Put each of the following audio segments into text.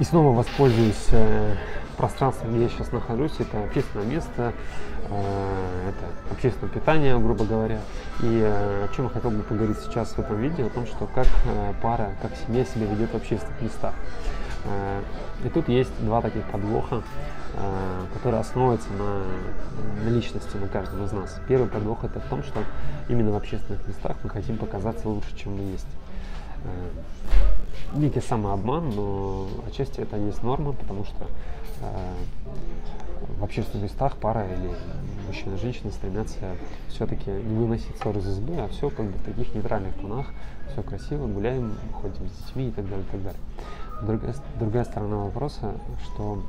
И снова воспользуюсь э, пространством, где я сейчас нахожусь. Это общественное место, э, это общественное питание, грубо говоря. И э, о чем я хотел бы поговорить сейчас в этом видео, о том, что как пара, как семья себя ведет в общественных местах. И тут есть два таких подвоха, которые основываются на, на личности, на каждом из нас. Первый подвох это в том, что именно в общественных местах мы хотим показаться лучше, чем мы есть. Э, некий самообман, но отчасти это есть норма, потому что в общественных местах пара или мужчина и женщина стремятся все-таки не выносить ссоры из избы, а все как бы в таких нейтральных тонах, все красиво, гуляем, ходим с детьми и так далее, и так далее. Другая, другая сторона вопроса, что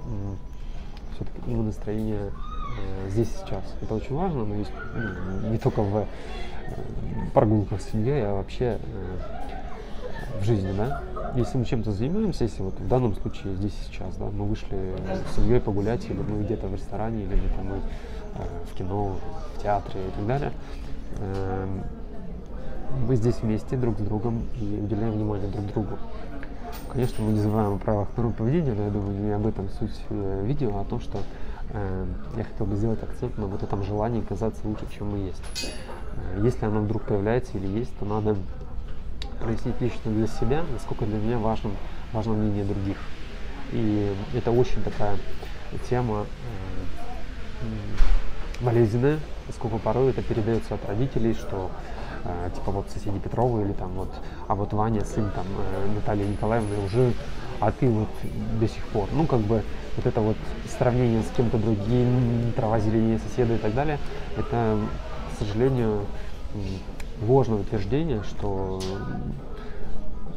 все-таки его настроение э, здесь сейчас. Это очень важно, но есть ну, не только в э, прогулках с семьей, а вообще э, в жизни, да. Если мы чем-то занимаемся, если вот в данном случае здесь и сейчас, да, мы вышли с семьей погулять, или мы где-то в ресторане, или где-то мы э, в кино, в театре и так далее, э, мы здесь вместе друг с другом и уделяем внимание друг другу. Конечно, мы не забываем о правилах второго поведения, но я думаю, не об этом суть э, видео, а о том, что э, я хотел бы сделать акцент на вот этом желании казаться лучше, чем мы есть. Э, если оно вдруг появляется или есть, то надо прояснить лично для себя, насколько для меня важно, важно мнение других. И это очень такая тема э, болезненная, поскольку порой это передается от родителей, что э, типа вот соседи Петровы или там вот, а вот Ваня, сын там э, Натальи Николаевны уже, а ты вот до сих пор. Ну, как бы вот это вот сравнение с кем-то другим, трава зеленее соседа и так далее, это, к сожалению, ложное утверждение, что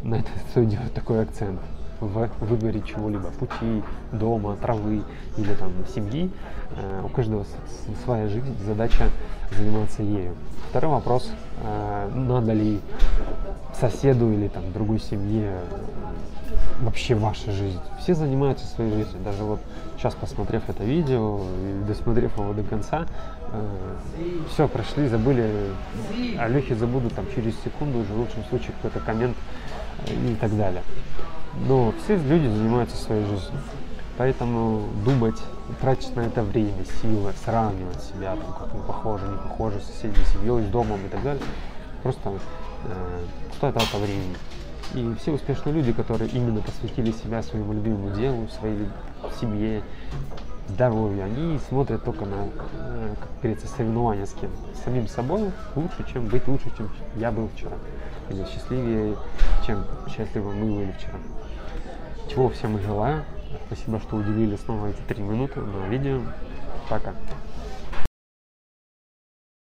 на это стоит делать такой акцент в выборе чего-либо, пути, дома, травы или там семьи. Э, у каждого своя жизнь, задача заниматься ею. Второй вопрос, э, надо ли соседу или там другой семье вообще ваша жизнь. Все занимаются своей жизнью. Даже вот сейчас, посмотрев это видео и досмотрев его до конца, э, все, прошли, забыли. А Лехи забудут там через секунду уже в лучшем случае какой-то коммент и так далее. Но все люди занимаются своей жизнью. Поэтому думать, тратить на это время, силы, сравнивать себя, там, как мы похожи, не похожи, соседи, семьей, с домом и так далее, просто э, пустая трата времени. И все успешные люди, которые именно посвятили себя своему любимому делу, своей семье, здоровью, они смотрят только на, э, как говорится, соревнования с кем? С самим собой лучше, чем быть лучше, чем я был вчера. Или счастливее, чем счастливы мы были вчера. Чего всем и желаю. Спасибо, что уделили снова эти три минуты на видео. Пока.